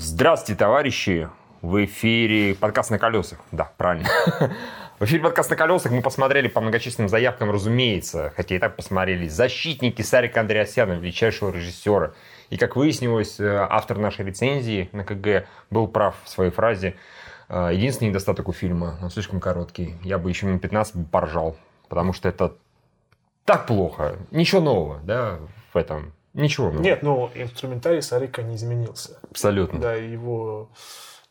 Здравствуйте, товарищи! В эфире подкаст на колесах. Да, правильно. В эфире подкаст на колесах мы посмотрели по многочисленным заявкам, разумеется, хотя и так посмотрели, «Защитники» Сарика Андреасяна, величайшего режиссера. И, как выяснилось, э, автор нашей рецензии на КГ был прав в своей фразе. Э, единственный недостаток у фильма, он слишком короткий. Я бы еще минут 15 поржал, потому что это так плохо. Ничего нового, да, в этом. Ничего нового. Нет, ну, инструментарий Сарика не изменился. Абсолютно. Да, его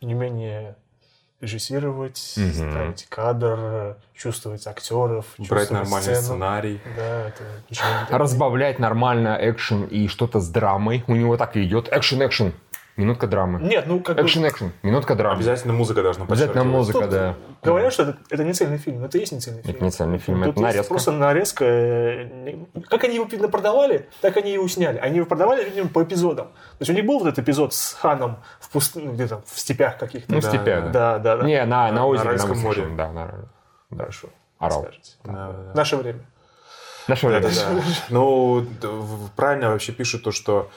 умение режиссировать, Мгм. ставить кадр, чувствовать актеров, Брать чувствовать нормальный сцену. сценарий. Да, это ничего не Разбавлять нормально экшен и что-то с драмой. У него так и идет. Экшен-экшен. Минутка драмы. Нет, ну как бы Экшен-экшен. Минутка драмы. Обязательно музыка должна Обязательно музыка, Тут да. говорят, что это, это не цельный фильм, но это и есть не цельный фильм. Это не цельный фильм, Тут это нарезка. просто нарезка. э, Как они его видно, продавали, так они его сняли. Они его продавали, видимо, по эпизодам. То есть у них был вот этот эпизод с Ханом в пуст... ну, где-то в степях каких-то. Ну, в Да, степях, да. Да, да, да. Не, на, на На озере. На море. Высочине, Да, на Хорошо. Орал. скажете. Да, да, да. Наше время. Наше время. Да-да-да. Ну, д- в- правильно вообще пишут то, что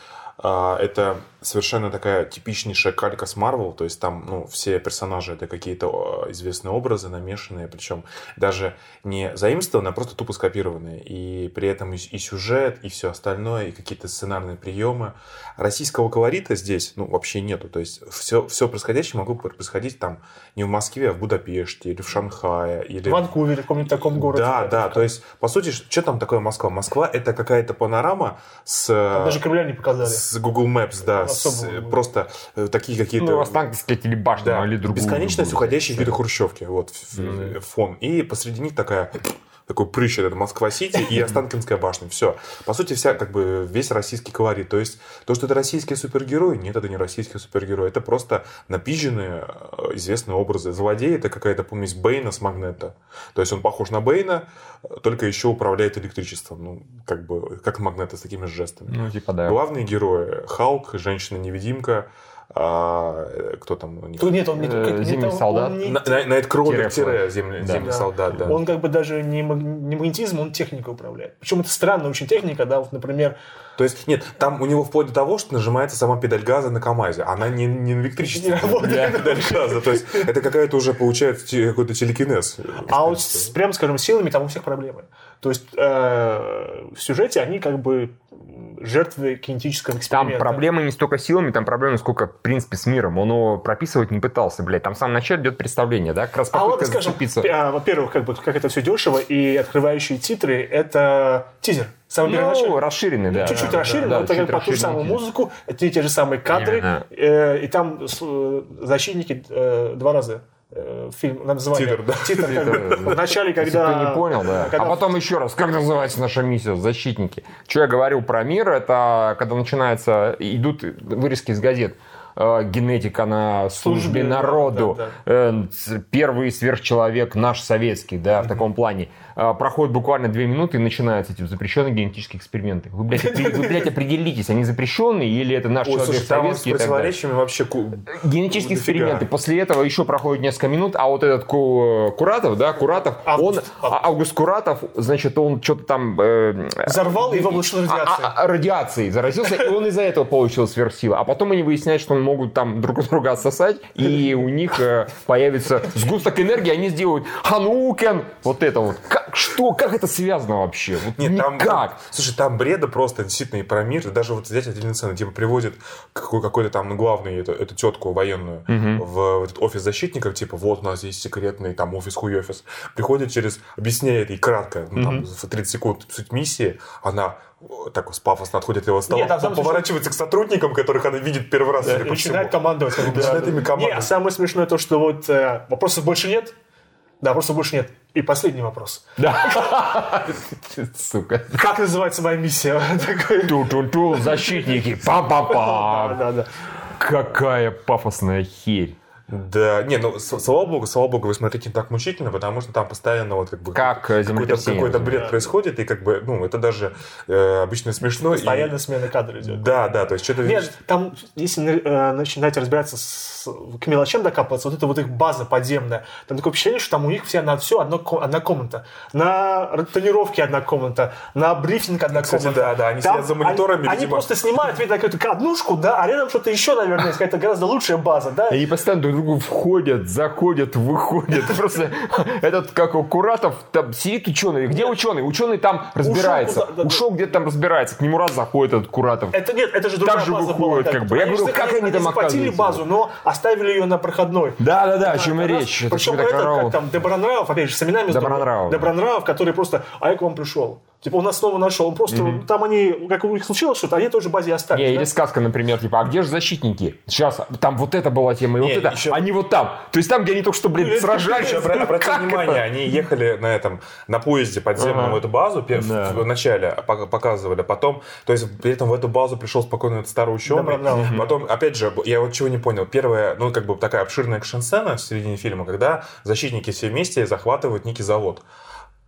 это совершенно такая типичнейшая калька с Марвел, то есть там, ну, все персонажи это какие-то а, известные образы, намешанные, причем даже не заимствованные, а просто тупо скопированные. И при этом и, и сюжет, и все остальное, и какие-то сценарные приемы. Российского колорита здесь, ну, вообще нету. То есть все, все происходящее могло бы происходить там не в Москве, а в Будапеште, или в Шанхае, или... В Ванкувере, в каком-нибудь таком городе. Да, да, то есть, по сути, что там такое Москва? Москва — это какая-то панорама с, Там даже Кремля не показали. с Google Maps, да, с, Особо Google. просто э, такие какие-то... Ну, Останкинские телебашни да, могли друг другу бесконечность быть. уходящих виды хрущевки, вот, Мгм. фон. И посреди них такая такой прыщ, это Москва-Сити и Останкинская башня. Все. По сути, вся, как бы, весь российский колорит. То есть, то, что это российские супергерои, нет, это не российские супергерои. Это просто напиженные э, известные образы. Злодей — это какая-то помесь Бейна с Магнета. То есть, он похож на Бейна, только еще управляет электричеством. Ну, как бы, как Магнета с такими же жестами. Ну, типа, да. Главные герои — Халк, Женщина-невидимка, а, э, кто там у них? Нет, он не, Э, как- не «Зимний того- солдат». не- На- на- Найткроллер, Тире Да. Да. солдат, да. Он как бы даже не, маг- не магнетизм, он техникой управляет. Причем это странная очень техника, да, вот, например, То есть, нет, там у него вплоть до того, что нажимается сама педаль газа на КАМАЗе. Она не, не на электричестве. Не работает. педаль газа. То есть, это какая-то уже получается какой-то телекинез. а вот с, прям, скажем, силами там у всех проблемы. То есть э, в сюжете они как бы жертвы кинетического Там эксперимента. проблемы не столько силами, там проблемы сколько, в принципе, с миром. Он его прописывать не пытался, блядь. Там в самом начале идет представление, да? Как раз А ладно, скажем, а, во-первых, как бы как это все дешево, и открывающие титры это тизер. Самый. Ну, расширенный, да. Чуть-чуть да, расширен, да, но это чуть как по ту же расширенный самую музыку, это те, те же самые кадры, Именно. э, и там э, защитники э, два раза фильм на название. Титр, да. Титр, как бы, в начале, Если когда... кто не понял, да. когда- А потом еще раз, как называется наша миссия «Защитники»? Что я говорил про мир, это когда начинается, идут вырезки из газет. э, Генетика на службе Службе, народу. да, Э, с- Первый сверхчеловек наш советский, да, в таком плане. Э, Проходит буквально две минуты и начинаются эти запрещенные генетические эксперименты. Вы, блядь, опри- вы, блядь, определитесь, они запрещенные или это наш Ой, человек слушай, с советский далее. противоречиями вообще... ку- Генетические дофига. эксперименты. После этого еще проходит несколько минут, а вот этот Ку- Куратов, да, Куратов, Август. он, а- Август Куратов, значит, он что-то там... э, Взорвал, и его облучила а- радиация. а- радиацией заразился, и он из-за этого получил сверхсилы. А потом они выясняют, что могут там друг друга отсосать, и у них э, появится сгусток энергии, они сделают Ханукен, вот это вот. Как, что, как это связано вообще? Вот Нет, там, никак. там- слушай, там бреда просто действительно и про мир. Даже вот взять отдельные сцены, типа приводит какой- какой-то там главный, эту, эту тетку военную в, в этот офис защитников, типа, вот у нас есть секретный там офис хуй-офис. Приходит через, объясняет ей кратко, ну, там, в 30 секунд суть миссии, она э, так вот пафосно отходит от его стола, Нет, там поворачивается к сотрудникам, которых она видит первый раз. Да, и начинает командовать. как бы, Начинает ими командовать. Не, а самое смешное то, что вот э, вопросов больше нет. Да, вопросов больше нет. И последний вопрос. Да. Сука. Как называется моя миссия? Ту-ту-ту, защитники, Да, пам-пам-пам. да, да. Какая пафосная херь. Да, не, ну, слава богу, слава богу, вы смотрите не так мучительно, потому что там постоянно вот как бы... Как э, какой-то, какой-то бред происходит, и как бы, ну, это даже э, обычно смешно. и- Постоянно смена кадра идет. Да, да, то есть что-то... Нет, там, если э, начинать разбираться с, к мелочам докапываться, вот это вот их база подземная, там такое впечатление, что там у них все на все одно, одна комната. На тренировке одна комната, на брифинг одна Кстати, комната. да, да, они Там сидят за мониторами, Они, они видимо. просто снимают, видно, какую-то однушку, да, а рядом что-то еще, наверное, есть какая-то гораздо лучшая база, да. Они постоянно другу входят, заходят, выходят. Просто этот, как у Куратов, там сидит ученый. Где ученый? Ученый там разбирается. Ушел где-то там разбирается. К нему раз заходит этот Куратов. Это нет, это же другая Так же выходит, как бы. Я говорю, как они там оказываются? базу, но оставили ее на проходной. Да, да, да, о чем и речь. Это Причем этот, караул. как там, Добронравов, опять же, с именами. Добронравов. Добронравов, который просто, а я к вам пришел. Типа, он нас снова нашел. Он просто, там они, как у них случилось что-то, они той же базе остались. Не, да? или сказка, например, типа, а где же защитники? Сейчас, там вот это была тема, и вот Не, это, еще- они вот там. То есть там, где они только что, блин, это сражались. Обра- обратите внимание, это? они ехали на этом, на поезде подземном Ага. эту базу пе- в- Да. в начале пок- показывали, потом, то есть при этом в эту базу пришел спокойно этот старый ученый, Добронравов. потом, опять же, я вот чего не понял, первая, ну, как бы такая обширная экшн-сцена в середине фильма, когда защитники все вместе захватывают некий завод.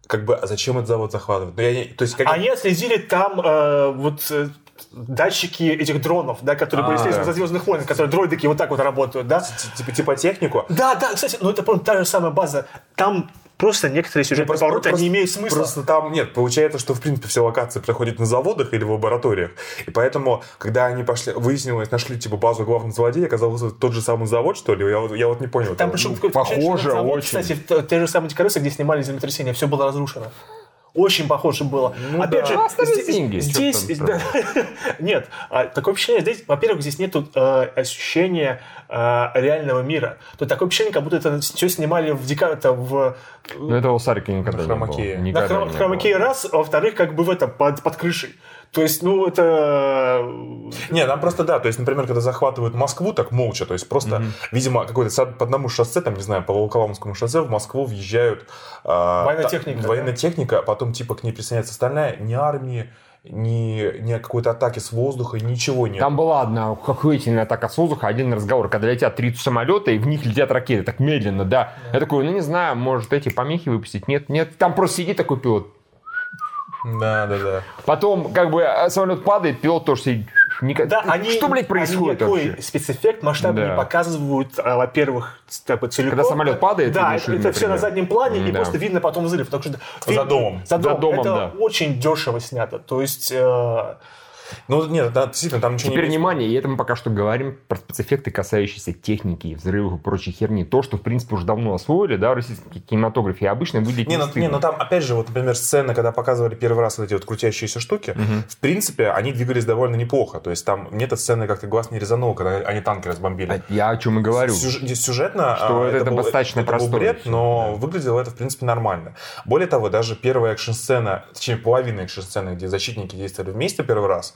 Как бы, а зачем этот завод захватывать? Ну, я не- то есть, как... Они отследили там э, вот э, датчики этих дронов, да, которые были А, связаны да. за Звездных войн, которые дроидики вот так вот работают, да. Типа, типа технику. Да, да, кстати, ну это та же самая база. Там просто некоторые сюжетные Просто- повороты, просто- они имеют смысл. Просто там нет, получается, что в принципе все локации проходят на заводах или в лабораториях. И поэтому, когда они пошли, выяснилось, нашли типа базу главного злодея, оказалось тот же самый завод, что ли? Я, вот- я вот не понял. Там причем Ну, похоже завод, очень. Кстати, т- те же самые декорации, где снимали землетрясение, все было разрушено. Очень похоже было. Опять да. же, Оставить здесь, деньги, здесь да, нет, а, такое ощущение здесь, во-первых, здесь нету э, ощущения э, реального мира. То такое ощущение, как будто это все снимали в дека- это в Ну, этого у Сарика никогда На не было. хромакее. на Никогда хром- не было. хромакее раз, а во-вторых, как бы в этом под, под крышей. То есть, ну, это... Не, там просто да, то есть, например, когда захватывают Москву так молча, то есть просто, видимо, какой-то по одному шоссе, там, не знаю, по Волоколамскому шоссе в Москву въезжают... а, Военная та- техника, Военная техника, а потом типа к ней присоединяется остальная, ни армии, ни, ни какой-то атаки с воздуха, ничего нет. Там была одна охуительная атака с воздуха, один разговор, когда летят три самолета, и в них летят ракеты, так медленно, да. Я такой, ну не знаю, может эти помехи выпустить? Нет, нет, там просто сидит такой пилот. Да, да, да. Потом, как бы, э, самолет падает, пилот тоже сидит. Ника- Да, они, Что, блядь, происходит они никакой вообще? спецэффект масштабный Да. не показывают, а, во-первых, как бы целиком. Когда самолет падает, да, это, это все на заднем плане, и Да. просто видно потом взрыв. Потому что За домом. За домом. домом, это да. очень дешево снято. То есть... э, Ну, нет, да, действительно, там ничего Теперь не внимание, и это мы пока что говорим про спецэффекты, касающиеся техники, взрывов и прочей херни. То, что, в принципе, уже давно освоили, да, в российском кинематографе, и обычно выглядит Не, не ну, не, ну там, опять же, вот, например, сцены, когда показывали первый раз вот эти вот крутящиеся штуки, в принципе, они двигались довольно неплохо. То есть там мне эта сцена как-то глаз не резанул, когда они танки разбомбили. А Я о чем и говорю. Сюж- сюжетно Что а, это был- достаточно это был бред, но выглядело это, в принципе, нормально. Более того, даже первая экшн-сцена, точнее, половина экшн-сцены, где защитники действовали вместе первый раз,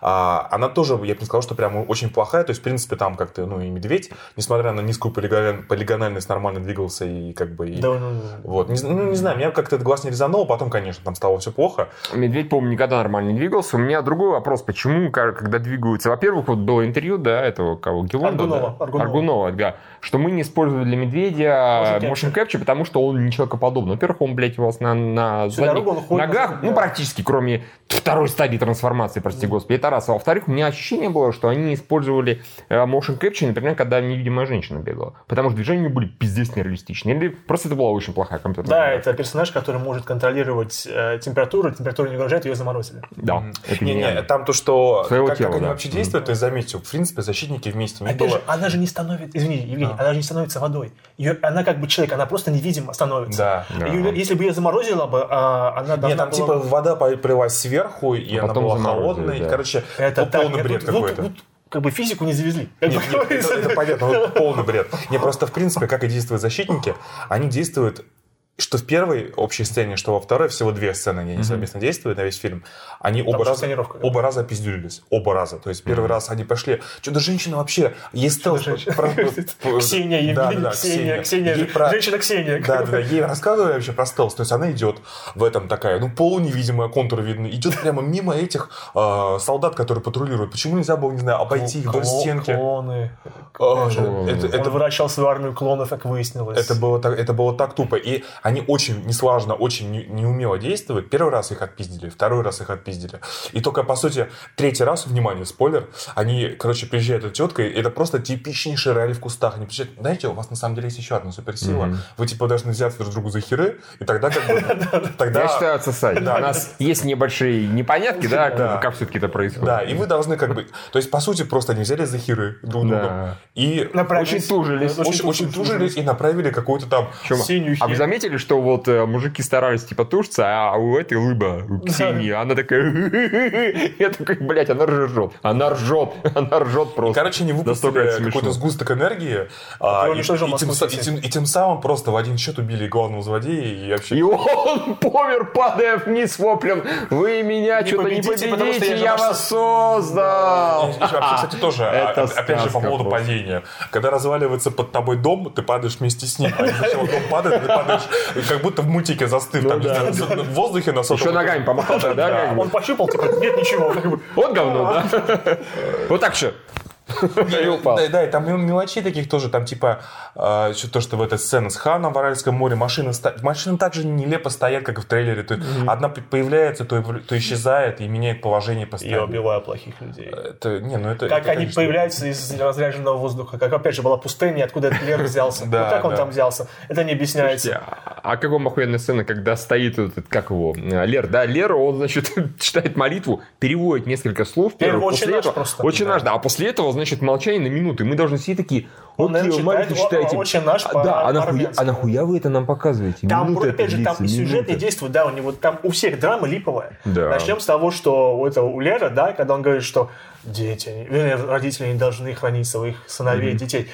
она тоже, я бы не сказал, что прям очень плохая. То есть, в принципе, там как-то, ну, и медведь, несмотря на низкую полигон- полигональность, нормально двигался и как бы... и- да, ну, ну, Вот, не, ну, не знаю, меня как-то этот глаз не резанул, потом, конечно, там стало все плохо. Медведь, по-моему, никогда нормально не двигался. У меня другой вопрос. Почему, когда двигаются... Во-первых, вот было интервью, да, этого кого? Гелонда, Аргунова, да? Аргунова. Аргунова, да. Что мы не использовали для медведя Motion capture, потому что он не человекоподобный. Во-первых, он, блядь, у вас на, на задних ногах, да. ну, практически, кроме второй стадии трансформации, прости господи. Это раз. А во-вторых, у меня ощущение было, что они использовали э, motion capture, например, когда невидимая женщина бегала. Потому что движения были пиздец нереалистичны. Или просто это была очень плохая компьютерная Да, графика. это персонаж, который может контролировать э, температуру, температура не угрожает, ее заморозили. Да, это Не-не, там то, что... Своего как, тела, как они да. вообще действуют, то есть, заметьте, в принципе, защитники вместе. Не Опять было... же, она же не становится, извини, Евгений, А. она же не становится водой. Ее, она как бы человек, она просто невидимо становится. Да. Да. Её- если бы ее заморозило бы, а, она Нет, там была типа вода полилась сверху, и А она была холодной. да. Короче, Это ну, так, полный бред вот- вот- какой-то. вот как бы физику не завезли. Нет, нет, это, это понятно, вот полный бред. Не просто, в принципе, как и действуют защитники, они действуют что в первой общей сцене, что во второй, всего две сцены, они совместно действуют на весь фильм, они оба раза, да. оба раза пиздюлились. Оба раза. То есть первый раз они пошли, что-то женщина вообще, ей стелс... Чудо-женщина. про- про- Ксения, Да, Евгения, да, Ксения, Ксения, Ей про- женщина Ксения. Да, да, да, ей рассказывали вообще про стелс. То есть она идет в этом такая, ну, полуневидимая, контур видно, идет прямо мимо этих э, солдат, которые патрулируют. Почему нельзя было, не знаю, обойти их вдоль стенки? Клоны. А, это- Он выращивал свою армию клонов, как выяснилось. это было, так, это было так тупо. И они очень, неслажно, очень не- неумело действуют. Первый раз их отпиздили, второй раз их отпиздили. И только, по сути, третий раз, внимание, спойлер, они, короче, приезжает эта тетка, и это просто типичнейший реалий в кустах. Они приезжают, знаете, у вас на самом деле есть еще одна суперсила. Вы, типа, должны взяться друг другу за херы, и тогда как бы... Тогда... Я считаю, отсосать. У нас есть небольшие непонятки, да, как все-таки это происходит. Да, и вы должны как бы... То есть, по сути, просто они взяли за херы друг Да. друга. И. Очень тужились. очень, очень тужились и направили какую-то там... Синюю а вы херь. Заметили, что вот э, мужики старались типа тушиться, а у этой лыба, у Ксении, она такая... Я такой, блядь, она ржет. Она ржет. Она ржет просто. Короче, Настолько выпустили какой-то сгусток энергии, а, и, тем, самым просто в один счет убили главного злодея и вообще... И он помер, падая вниз воплем. Вы меня Не что-то не победите, я вас создал. Кстати, тоже, а, опять же, по поводу падения. Когда разваливается под тобой дом, ты падаешь вместе с ним. А из-за чего дом падает, ты падаешь как будто в мультике застыв. там, да. в воздухе на сотом Еще ногами помахал, да? Он пощупал, типа, нет ничего. Вот говно, да? Вот так же. И упал. Да, да, и там мел- мелочей таких тоже, там типа, э, что то, что в этой сцене с Ханом в Аральском море, машины, машины так же нелепо стоят, как и в трейлере. То одна появляется, то, исчезает и меняет положение Я постоянно. убиваю плохих людей. Это, не, ну это, Как это, они конечно, появляются из разряженного воздуха. Как, опять же, была пустыня, откуда этот Лер взялся. Да, Ну, как он да. там взялся? Это не объясняется. Слушайте, а а как вам охуенная сцена, когда стоит этот, как его, э, Лер, да, Лер, он, значит, читает молитву, переводит несколько слов. Первый первых, «Отче после наш» этого- просто. «Отче Да. наш», да, а после этого, значит, молчание на минуту, и мы должны сидеть такие, Он, наверное, читает читаете. «О- «Отче наш» А, Да, а нахуя, а нахуя вы это нам показываете? Там, Минута опять же, там и длится, сюжет, и действие, да, у него там у всех драма липовая. Да. Начнем с того, что у этого у Лера, да, когда он говорит, что дети, вернее, родители не должны хранить своих сыновей, детей.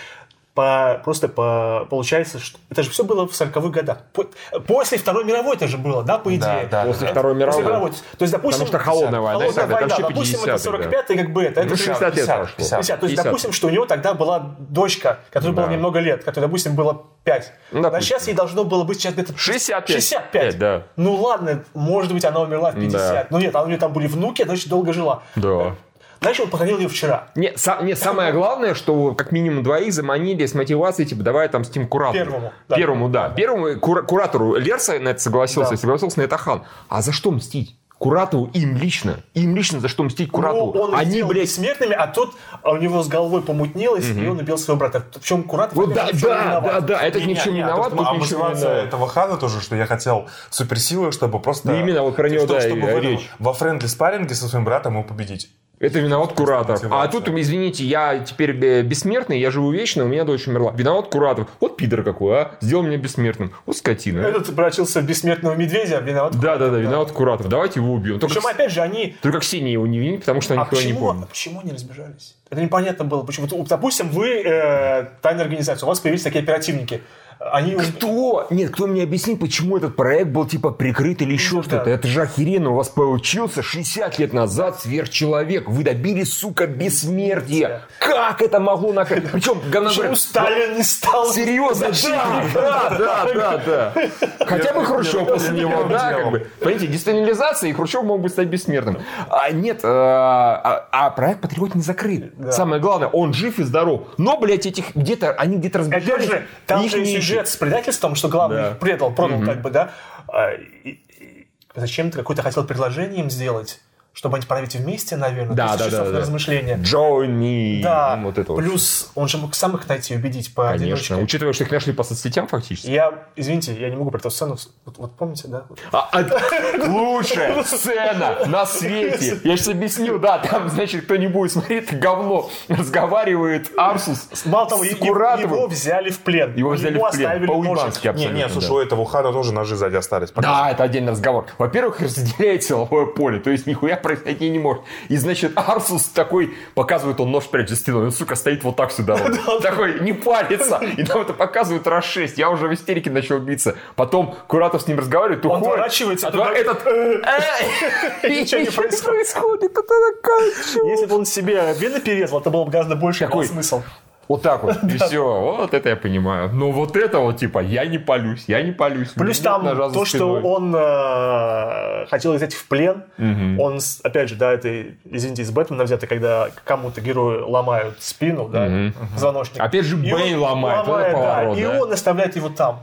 По, просто по, получается, что это же все было в 40-х годах. По- после Второй мировой это же было, да, по идее. да, После Это- Второй после мировой. То есть, допустим... Потому что холодная война, Холодная 50-е, там война, вообще допустим, это 50-е, 45-й, как бы это. это Ну, же 60 лет 50, прошло. 50. То есть, 50. допустим, что у него тогда была дочка, которой было Да. немного лет, которой, допустим, было 5. Ну, а сейчас ей должно было быть сейчас где-то 65. 65. да. Ну ладно, может быть, она умерла в 50. Да. Но нет, а у нее там были внуки, она очень долго жила. Да. Значит, он похоронил ее вчера. Не, са- не, самое главное, что как минимум двоих заманили с мотивацией, типа, давай там с тем куратору. Первому, да. Первому, да. Первому кура- куратору Лерса на это согласился, Да. и согласился на это хан. А за что мстить? Куратору им лично. Им лично за что мстить Куратору? Ну, он Они, блядь, бессмертными, а тот, а у него с головой помутнилось, и он убил своего брата. Причем Куратов вот да, в чем да, да, да, этот ни в чем не а виноват, тут а ни в чем не виноват. этого Хана тоже, что я хотел суперсилы, чтобы просто... Ну, именно вот про него, Что- да, чтобы в речь. во friendly спарринге со своим братом его победить. Это виноват Куратов. А тут, извините, я теперь э, бессмертный, я живу вечно, у меня дочь умерла. Виноват Куратов. Вот пидор какой, а? Сделал меня бессмертным. Вот скотина. Этот превратился в бессмертного медведя, виноват. Да, да, да, виноват Куратов. Давайте его убьем. Только, Причем, опять же, они только Ксения его не винит, потому что А никого не почему, помнит. а почему они разбежались? Это непонятно было. Почему? Допустим, вы э, тайная организация, у вас появились такие оперативники. Они... Кто? Нет, кто мне объяснит, почему этот проект был типа прикрыт или еще Ну, что-то? да. Это же охеренно. У вас получился 60 лет назад сверхчеловек. Вы добились, сука, бессмертия. Как это могло на... Причем, говно Почему говоря, Сталин не стал... Серьезно, да, да, да, да, да. Хотя бы Хрущев после него, да, как бы. Понимаете, десталинизация, и Хрущев мог бы стать бессмертным. А нет, э, а, а проект Патриот не закрыт. Самое главное, он жив и здоров. Но, блядь, этих где-то, они где-то разбежались. Опять же, там же сюжет с предательством, что главный Да. предал, продал как бы, да. А, и- и Зачем ты какое-то хотел предложение им сделать? Чтобы они править вместе, наверное. Да, да, часов да, на да. размышления. Join me. Да, Вот это вот. плюс он же мог сам их найти, убедить по Конечно, учитывая, что их нашли по соцсетям фактически. Я, извините, я не могу про эту сцену. Вот, вот помните, да? Вот. А, а, лучшая сцена на свете. Я сейчас объясню, да, там, значит, кто не будет смотреть, это говно. Разговаривает Арсус Мало того, с и- Куратовым. его взяли в плен. Его взяли в плен. оставили По-уебански Не, абсолютно. не, слушай, у этого Хана тоже ножи сзади остались. Да, это отдельный разговор. Во-первых, разделяет силовое поле, то есть нихуя произойти не может. И, значит, Арсус такой, показывает он нож прячет за стеной, он, сука, стоит вот так сюда. вот. Такой, не палится. И нам это показывают раз шесть. Я уже в истерике начал биться. Потом Куратов с ним разговаривает, Он уходит. отворачивается, А туда- то этот... «Эй!» И Ничего не происходит. происходит. Это. Если бы он себе вены перерезал, это было бы гораздо больше смысл. Вот так вот, и все. Вот это я понимаю. Но вот это вот, типа, я не палюсь, я не палюсь. Плюс там то, что он э, хотел взять в плен, он, опять же, да, это, извините, из Бэтмена взято, когда кому-то герою ломают спину, да, Мгм. звоночник. Опять же, Бэйн ломает, вот да, и да. он оставляет его там.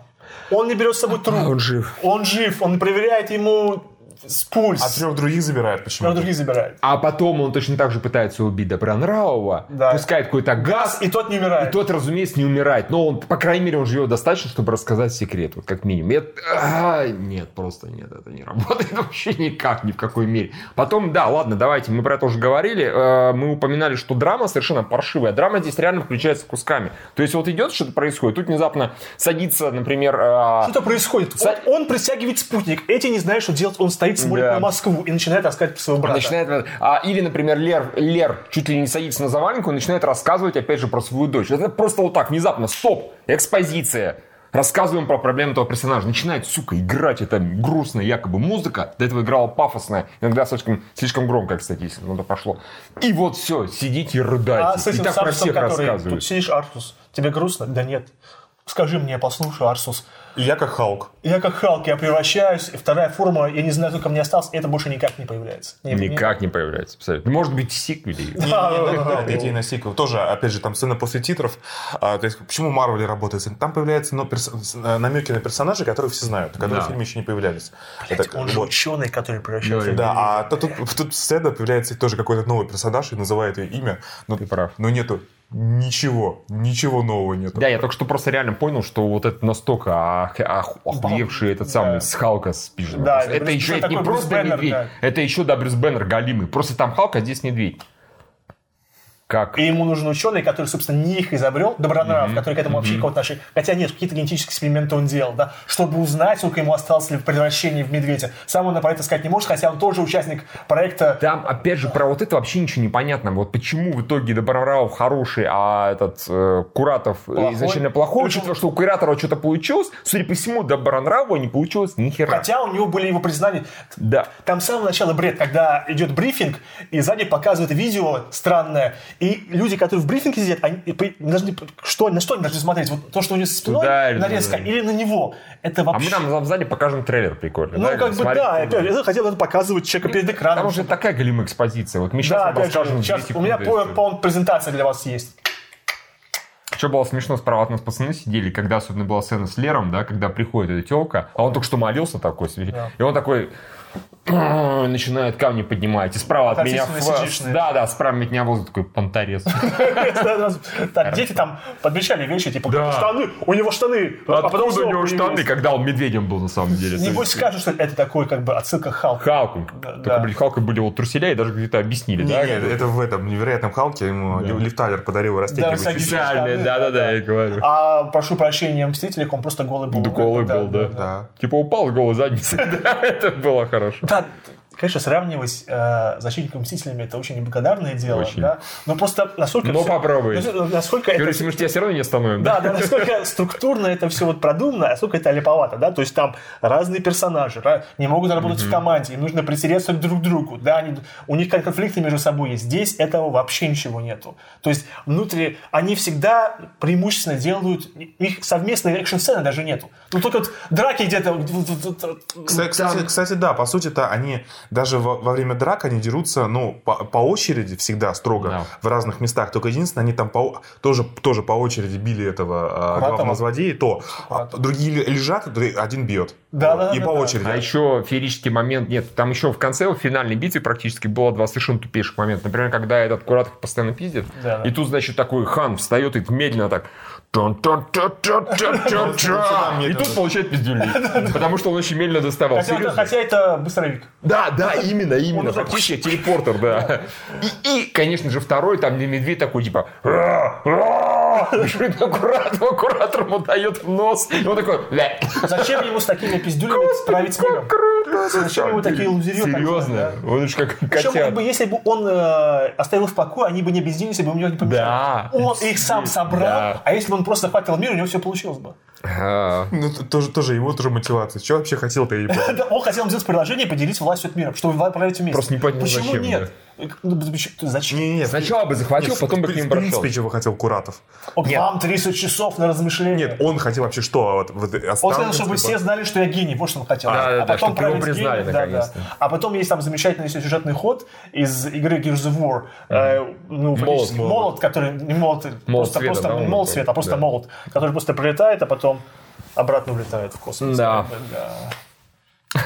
Он не берет с собой труп. Он жив. Он жив, он проверяет ему с пульс. А трех других забирает почему? Но других забирает. А потом он точно так же пытается убить Добронравова, Да. пускает какой-то газ, И тот не умирает. и тот, разумеется, не умирает. Но он, по крайней мере, он живет достаточно, чтобы рассказать секрет, вот как минимум. Это- а, нет, просто нет, это не работает вообще никак, ни в какой мере. Потом, да, ладно, давайте, мы про это уже говорили. Э, Мы упоминали, что драма совершенно паршивая. Драма здесь реально включается кусками. То есть вот идет что-то происходит, тут внезапно садится, например... э, Что-то происходит. Он, он притягивает спутник. Эти не знают, что делать. Он стоит, смотрит Да. на Москву и начинает рассказывать про своего брата. Начинает, а, или, например, Лер, Лер чуть ли не садится на заваленку и начинает рассказывать, опять же, про свою дочь. Это просто вот так, внезапно, стоп, экспозиция. Рассказываем про проблемы этого персонажа. Начинает, сука, играть эта грустная якобы музыка. До этого играла пафосная. Иногда слишком, слишком громко, кстати, если оно пошло. И вот все, сидите и рыдайте. А с и этим так про Сарсом, всех который... Тут сидишь, Арсус, тебе грустно? Да нет. Скажи мне, я послушаю, Арсус. И я как Халк. Я как Халк, я превращаюсь, и вторая форма, я не знаю, сколько мне осталось, это больше никак не появляется. Не- не- Никак не появляется, абсолютно. Может быть, сиквели. Не, не, да, идея на сиквел. Тоже, опять же, там сцена после титров. А, то есть, почему Марвел работает? Там появляются но, перс- э, намеки на персонажей, которые все знают, которые Да. в фильме еще не появлялись. Это- Он же ученый, который превращается в Да, а тут, тут, тут сцена появляется тоже какой-то новый персонаж и называет ее имя, но, Ты прав. но нету ничего, ничего нового нету. Да, я только что просто реально понял, что вот это настолько ох- ох- охуевший этот самый Да. с Халка спижен. Да, это Брюс- еще это не просто Бэннер, медведь, да. это еще, да, Брюс Беннер галимый. Просто там Халк, а здесь медведь. Как? И ему нужен ученый, который, собственно, не их изобрел, Добронравов, который к этому вообще никакого отношения. Хотя нет, какие-то генетические эксперименты он делал, да, чтобы узнать, сколько ему осталось ли в превращении в медведя. Сам он про это сказать не может, хотя он тоже участник проекта. Там, опять же, про вот это вообще ничего не понятно. Вот почему в итоге Добронравов хороший, а этот э, Куратов Плохой. изначально плохой, учитывая, что у Куратора что-то получилось, судя по всему, Добронраву не получилось ни хера. Хотя у него были его признания. Да. Там с самого начала бред, когда идет брифинг, и сзади показывают видео странное, и люди, которые в брифинге сидят, они должны, что, на что они должны смотреть? Вот то, что у за спиной Туда или нарезка, туда? или на него? Это А мы вообще... там сзади покажем трейлер прикольный. ну, да, как бы да, опять, я хотел это показывать человека перед экраном. Там уже такая галимая экспозиция. Вот мы сейчас Да, вам расскажем сейчас у меня. PowerPoint презентация для вас есть. Что было смешно, справа от нас пацаны сидели, когда особенно была сцена с Лером, да, когда приходит эта телка, а он только что молился такой, Да. и он такой начинает камни поднимать, и справа от меня... Ф- Да, да, справа от меня возле такой понторез. Так, дети там подмечали вещи, типа, Да. штаны, у него штаны. а Откуда у него штаны, когда он медведем был на самом деле? Небось скажут, что это такой, как бы, отсылка к Халку. Халку. Да. Только, блин, Халка были вот труселя и даже где-то объяснили, да? не, это в этом невероятном Халке ему Лив Тайлер подарил растягивающий. Специально, штаны, да-да-да, я говорю. А прошу прощения, Мстителях он просто голый был. Да, голый был, да. Да. Типа упал задницы. Да, это было хорошо. Да, конечно, сравнивать э, защитников Мстителями это очень неблагодарное дело, Очень. да. Но просто насколько... Но всё- попробуй. ну, Насколько Говорю, это... если мы тебя все равно не остановим, Да, да, насколько структурно это все вот продумано, а насколько это липовато, да, то есть там разные персонажи, ра- не могут работать в команде, им нужно притереться друг к другу, да, они, у них конфликты между собой есть. Здесь этого вообще ничего нету. То есть внутри, они всегда преимущественно делают, у них совместной экшн-сцены даже нету. Ну только вот драки где-то... Кстати, кстати, кстати, да, по сути-то они даже во, во время драк они дерутся, ну, по, по очереди всегда строго Да. в разных местах. Только единственное, они там по, тоже, тоже по очереди били этого а, главного злодея, то а, другие ле- лежат, один бьет. Да, Вот. да, И да, по да. очереди. А еще феерический момент, нет, там еще в конце, в финальной битве практически было два совершенно тупейших момента. Например, когда этот Куратов постоянно пиздит, Да, да. и тут, значит, такой хан встает и медленно так... И тут получает пиздюлей. Потому что он очень медленно доставал. Хотя, это, быстровик. Да, да, именно, именно. Фактически телепортер, да. И, конечно же, второй, там где медведь такой, типа... Бежит куратор ему дает в нос. И он такой. Зачем ему с такими пиздюлями править миром? Зачем ему такие лузерье? Серьезно? Он же как котят. если бы он оставил в покое, они бы не объединились, и бы у него не помешали. Он их сам собрал, а если бы он просто захватил мир, у него все получилось бы. А, Ну, тоже, тоже его тоже мотивация. Что вообще хотел-то, Он хотел сделать предложение и поделить властью от мира, чтобы вы правите вместе. Просто не понял, Почему зачем, нет? Ну, зачем- Зачем? Не-не-не. Сначала бы захватил, потом бы к В ним принципе, прошел. чего хотел Куратов. Он, Вам 30 часов на размышление. Нет, он хотел вообще что? Вот, вот Он хотел, чтобы все знали, что я гений. Вот что он хотел. Да, да, да, чтобы его править признали гением, да, да. А потом есть там замечательный сюжетный ход из игры Gears of War. Э, ну, фактически Молот. молот, который... Не молот, просто, света, просто да, молот света, а просто Да. молот, который просто прилетает, а потом обратно улетает в космос. Да. Да.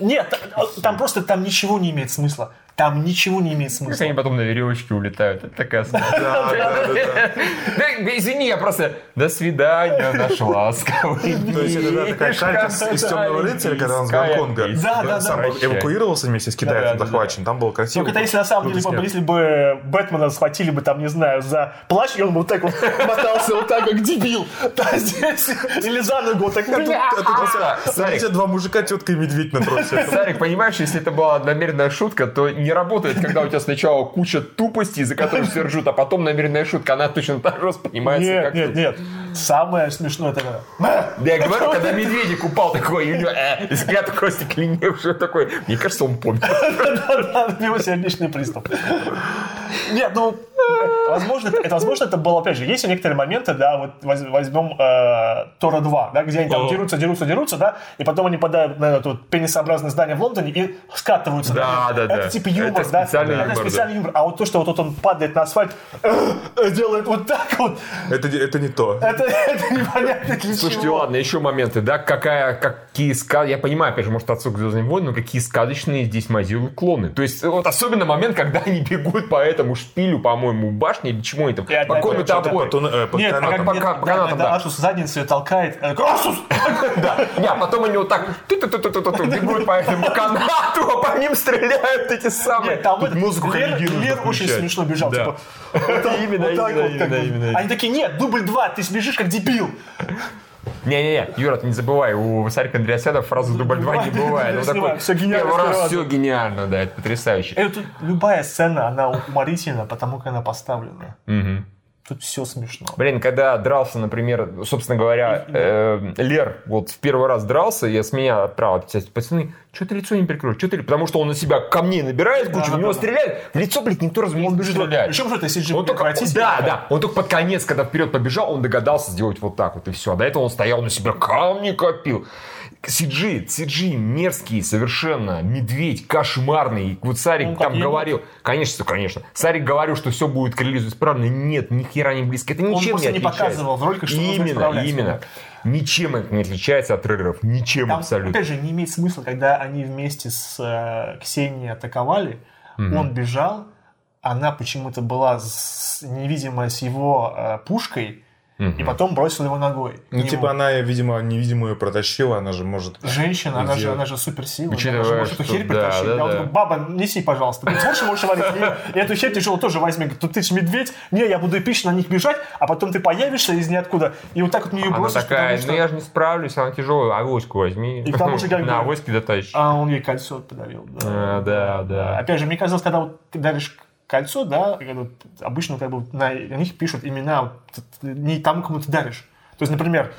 Нет, та- там просто там ничего не имеет смысла. Там ничего не имеет Как смысла. они потом на веревочке улетают. Это такая. Да, да, да, да. Да, извини, я просто до свидания, наш ласковый. То есть это да, такая калька из «Темного рыцаря», когда он с Гонконга. Да, да, сам да. эвакуировался вместе с да, захвачен. Там было красиво. Только это если на самом деле, Круто снято. если бы Бэтмена схватили бы там, не знаю, за плащ, и он бы вот так вот мотался вот так, как дебил. Да, здесь. Или за ногу вот так. А а Сарик, два мужика, тетка и медведь на тросе. Сарик, понимаешь, если это была намеренная шутка, то не работает, когда у тебя сначала куча тупости, за которую все ржут, а потом намеренная шутка, она точно так же воспринимается, Нет, как нет, тут. нет. Самое смешное это... Да я говорю, когда медведик упал такой, и у него э, взгляд такой стекленевший, такой, мне кажется, он помер. Да, у него сердечный приступ. Нет, ну, возможно, это, это, возможно, это было, опять же, есть некоторые моменты, да, вот воз- возьмем э, Тора 2, да, где они там дерутся, дерутся, дерутся, да, и потом они попадают на это вот пенисообразное здание в Лондоне и скатываются. Да, да, Это да. типа юмор, Это да? специальный это юмор, да. специальный юмор. А вот то, что вот он падает на асфальт, э, делает вот так вот, Это, это не то. это, это непонятно для Слушайте, чего. ладно, еще моменты, да, какая, какие сказки, я понимаю, опять же, может, отсылка к Звездным войнам, но какие сказочные здесь мазилы клоны. То есть, вот особенно момент, когда они бегут по этому шпилю, по-моему, башни, или чему это, И опять по какому-то опору. Нет, а как, нет, По- по да, канатам, когда да. Асус задницу толкает, э, Асус! Да, не, а потом они вот так бегут по этому канату, а по ним стреляют эти самые. Там музыку Лер, очень смешно бежал. Типа, Именно, именно, именно. Они такие, нет, дубль два, ты бежишь как дебил. Не-не-не, Юра, ты не забывай, у Сарика Андреасяна фразы дубль 2 не бывает. Он такой, всё гениально первый раз все гениально, да, это потрясающе. Это любая сцена, она уморительна, потому как она поставлена. Мгм. Тут все смешно. Блин, когда дрался, например, собственно говоря, э, Лер вот в первый раз дрался, я с меня отправил писать, пацаны, что ты лицо не прикроешь? Что ты... Потому что он на себя камней набирает кучу, Да, в него да, стреляет, в лицо, блядь, никто раз не стреляет. Причем что это CG Он только, да, да, он только под конец, когда вперед побежал, он догадался сделать вот так вот, и все. А до этого он стоял на себя, камни копил. CG, CG мерзкий совершенно, медведь кошмарный. Вот Сарик Он там говорил, конечно, конечно. Сарик говорил, что все будет коррелировать правильно. Нет, ни хера не близко. Это Он ничем просто не не показывал в роликах, что нужно Именно, именно. Ничем это не отличается от трейдеров. Ничем Там, абсолютно. опять же, не имеет смысла, когда они вместе с э, Ксенией атаковали, он бежал, она почему-то была с- невидимая с его э, пушкой, и потом бросила его ногой. Ну, Ему. типа, она, видимо, невидимую протащила, она же может... Женщина, она же, она же суперсила. Учитывая, она же может эту херь да, притащить. да, Да, он да. такой, баба, неси, пожалуйста. Ты лучше можешь варить. И, и эту херь тяжело тоже возьми. Говорит, Тут ты ж медведь. Не, я буду эпично на них бежать, а потом ты появишься из ниоткуда. И вот так вот мне ее Она бросишь, такая, что... ну я же не справлюсь, она тяжелая, авоську возьми. И к тому же как На авоське дотащишь. А он ей кольцо подавил. Да. А, да, да. Опять же, мне казалось, когда вот ты даришь кольцо, да, обычно как бы на, них пишут имена не тому, кому ты даришь. То есть, например,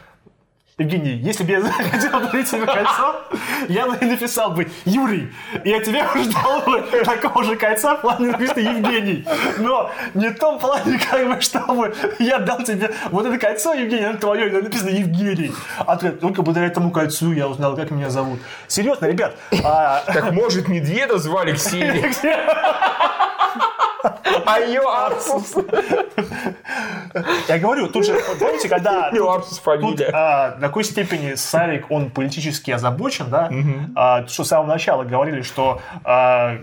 Евгений, если бы я захотел подарить тебе кольцо, я бы написал бы Юрий, и я тебе ждал бы такого же кольца в плане написано Евгений. Но не в том плане, как бы, чтобы я дал тебе вот это кольцо, Евгений, оно твое, и написано Евгений. А ты только благодаря этому кольцу я узнал, как меня зовут. Серьезно, ребят, а, Так может медведа звали Ксения, а ее Арсус. Я говорю, тут же, помните, когда У Арсус фамилия. а, до какой степени Сарик, он политически озабочен, да, А, что с самого начала говорили, что а,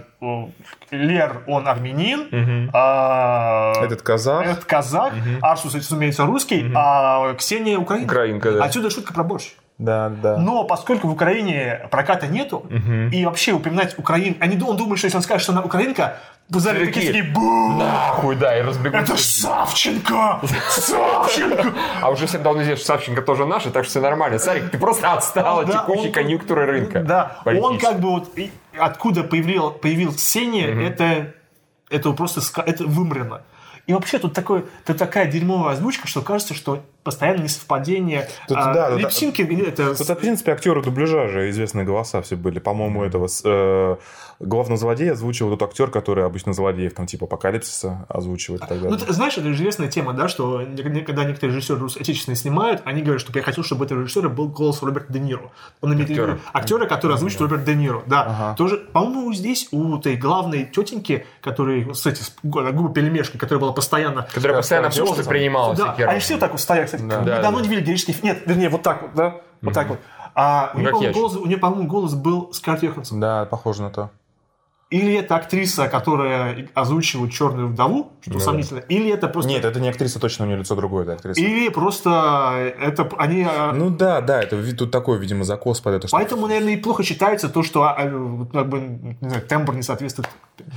Лер, он армянин, а, Этот казах. этот казах, Арсус, разумеется, русский, а Ксения украинка. Украинка, да. Отсюда шутка про борщ. Да, да. Но поскольку в Украине проката нету, и вообще упоминать Украину, они, он думает, что если он скажет, что она украинка, В зале такие, такие бу! Нахуй, да, и разбегутся. Это Савченко! Савченко! А уже всем давно известно, что Савченко тоже наш, так что все нормально. Сарик, ты просто отстал от текущей он- конъюнктуры рынка. Да, он как бы вот и откуда появил, появился Сеня, это, это просто это вымрено. И вообще тут, такой, тут такая дерьмовая озвучка, что кажется, что постоянно несовпадение. Тут, а, да, да, липсинки, это Тут, в принципе, актеры дубляжа же известные голоса все были. По-моему, этого э, главного злодея озвучивал тот актер, который обычно злодеев, там, типа Апокалипсиса озвучивает и так Ну, далее. ты знаешь, это же известная тема, да, что когда некоторые режиссеры отечественные снимают, они говорят, что я хотел, чтобы этого режиссера был голос Роберта Де Ниро. Он имеет Актера. актера, который озвучит Роберт Де Ниро. Да. Ага. Тоже, по-моему, здесь у этой главной тетеньки, которая, кстати, с гу- губы пельмешки, которая была постоянно... Которая постоянно там. принимала Да, всякие они все так вот стоят, кстати. Да. Да, давно да. не видели фильм. Нет, вернее, вот так вот, да? Вот так вот. А у Ну, нее, по-моему, голос, у нее, по-моему, голос был Скарлетт Йоханссон. Да, похоже на то. Или это актриса, которая озвучивает черную вдову, что Ну да. сомнительно, или это просто Нет, это не актриса, точно у нее лицо другое, это актриса. Или просто это они... а, Ну да, да, это тут такой, видимо, закос под это. что- Поэтому, наверное, и плохо читается то, что а, а, как бы, не знаю, тембр не соответствует.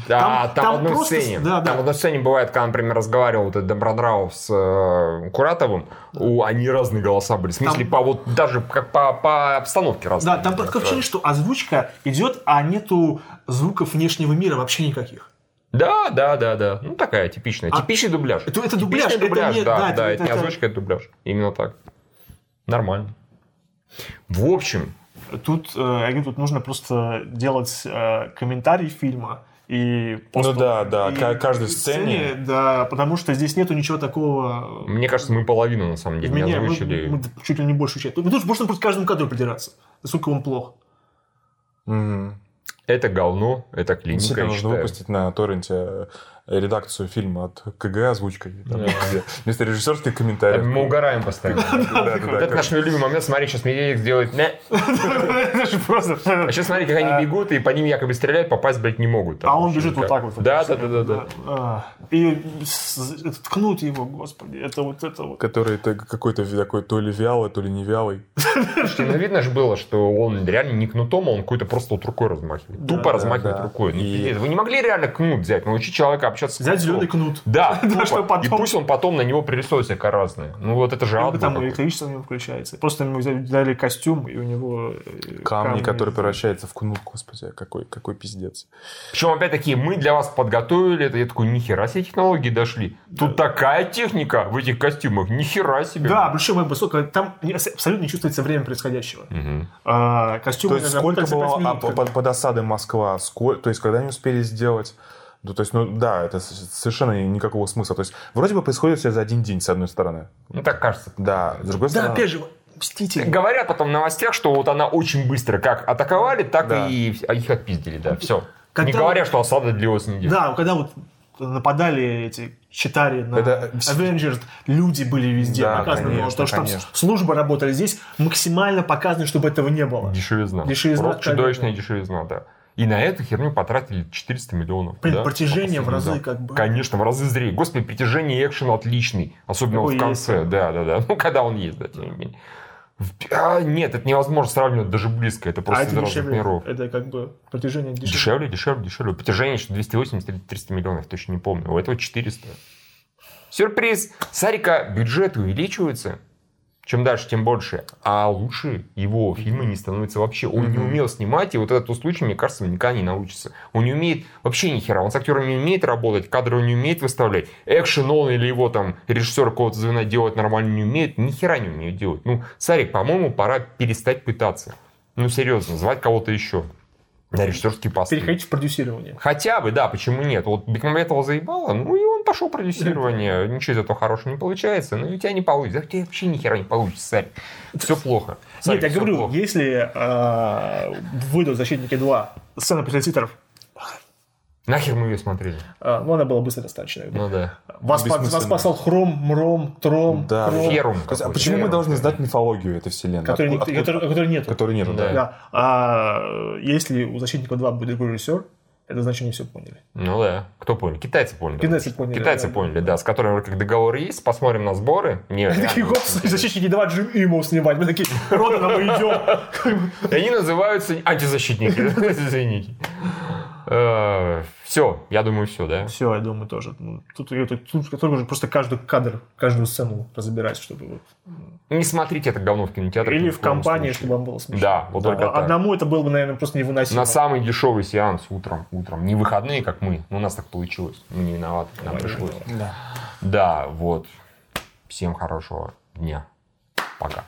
Да, Там- там, там одной просто сцене. да, да. Там в одной сцене бывает, когда, например, разговаривал вот этот Добродрав с э, Куратовым, у, они разные голоса были. В смысле, Там- по вот даже как по, по обстановке разные. Да, там такое ощущение, что озвучка идет, а нету звуков внешнего мира вообще никаких. Да, да, да, да. Ну, такая типичная. А- Типичный дубляж. Это- это Типичный дубляж, это дубляж, не- да, да, да, это- это, не озвучка, это дубляж. Именно так. Нормально. В общем, Тут, э, я говорю, тут нужно просто делать э, комментарий фильма и Ну да, да, и ка- каждой к сцене. да, потому что здесь нету ничего такого. мне кажется, мы половину, на самом деле, не меня мы, озвучили. мы чуть ли не большую часть. Ну, тут можно просто к каждому кадру придираться, насколько он плох. Мгм. Это говно, это клиника, Действительно, я нужно считаю. выпустить на торренте э, редакцию фильма от КГ озвучкой. там, где Вместо режиссерских комментариев. Мы угораем постоянно. Это наш любимый момент. Смотри, сейчас Медведев сделает... А сейчас смотри, как они бегут, и по ним якобы стреляют, попасть, блядь, не могут. А он бежит вот так вот. Да, да, да, да. А, И с- это ткнут его, господи, это вот это вот. Который какой-то такой то ли вялый, то ли не вялый. Слушайте, ну видно же было, что он реально не кнутом, а он какой-то просто вот рукой размахивает. Тупо размахивает рукой. Ну. Вы не могли реально кнут взять, научить человека общаться с Взять кнутом? зеленый кнут. Да, что потом- И пусть он потом на него пририсует всякое разное. Ну вот это же Либо там электричество у него включается. Просто ему взяли- дали костюм, и у него... э, Камни, который превращается в кнут, господи, какой, какой пиздец. Причем, опять-таки, мы для вас подготовили это. Я такой, нихера себе технологии дошли. Тут такая техника в этих костюмах. Нихера себе. Да, большой мой высокий, там абсолютно не чувствуется время происходящего. А, костюм То есть сколько было а, под, осадой Москва? Сколь- то есть когда они успели сделать? Ну, то есть, ну да, это совершенно никакого смысла. То есть вроде бы происходит все за один день, с одной стороны. Ну так кажется. Да, с другой Да, стороны... опять же, Мстители. Говорят потом в новостях, что вот она очень быстро как атаковали, так Да. и их отпиздили, да, все. Когда- Не говоря, что осада длилась неделю. Да, когда вот нападали эти читари на Это- Avengers, люди были везде, Да, показано было, конечно, то, что там конечно. службы работали. Здесь максимально показано, чтобы этого не было. Дешевизна. Дешевизна Просто чудовищная дешевизна, да. И на эту херню потратили 400 миллионов. Блин, да, притяжение в разы да. как бы. Конечно, в разы зрее. Господи, притяжение и экшен отличный. Особенно Какой в конце. Да, да, да. Ну, когда он есть, да, тем не менее. А, нет, это невозможно сравнивать даже близко. Это А просто это из разных дешевле. миров. Это как бы протяжение дешевле. Дешевле, дешевле, дешевле. Притяжение что 280 или 300 миллионов, точно не помню. У этого 400. Сюрприз! Сарика бюджет увеличивается. Чем дальше, тем больше. А лучше его фильмы не становятся вообще. Он не умел снимать, и вот этот случай, мне кажется, никогда не научится. Он не умеет вообще ни хера. Он с актером не умеет работать, кадры он не умеет выставлять. Экшен он или его там режиссер какого-то звена делать нормально не умеет. Ни хера не умеет делать. Ну, Сарик, по-моему, пора перестать пытаться. Ну, серьезно, звать кого-то еще на режиссерские посты. Переходить в продюсирование. Хотя бы, да, почему нет? Вот Бекмамбетова заебало, ну и он пошел продюсирование. Ничего из этого хорошего не получается, ну и у тебя не получится. Да у тебя вообще ни хера не получится, Сарик. Все плохо. Сарик, Нет, я говорю, плохо. если э, выйдут «Защитники 2», сцена после титров, Нахер мы ее смотрели? э, ну, она была быстро достаточно. Ну да. Вас, Бессмысленно. вас спасал Хром, Мром, Тром, Да. Кром, Ферум. Есть, а почему мы Ферум. должны знать мифологию этой вселенной? который, Откуда- никто- который, который нету. Который нету, Да. да. Да. А если у «Защитников 2» будет другой режиссер, это значит, они все поняли. Ну да. Кто понял? Китайцы поняли. Китайцы поняли, Китайцы да. поняли, да. С которыми вроде как договор есть. Посмотрим на сборы. Не, Они такие, реально. гоп, «Защитники 2» Джим Имов снимать. Мы такие, Родина, мы идем. И Они называются антизащитники. Извините. Все, я думаю, все, да? Все, я думаю, тоже. Ну, Тут, тут, тут только нужно просто каждый кадр, каждую сцену разбирать, чтобы вот... Не смотрите это говно в кинотеатре. Или в компании, случае. чтобы вам было смешно. Да, вот только так. Одному это было бы, наверное, просто невыносимо. На самый дешевый сеанс утром. Утром. Не выходные, как мы. Но у нас так получилось. Мы не виноваты. Нам Ой, пришлось. да. Да. Да, вот. Всем хорошего дня. Пока.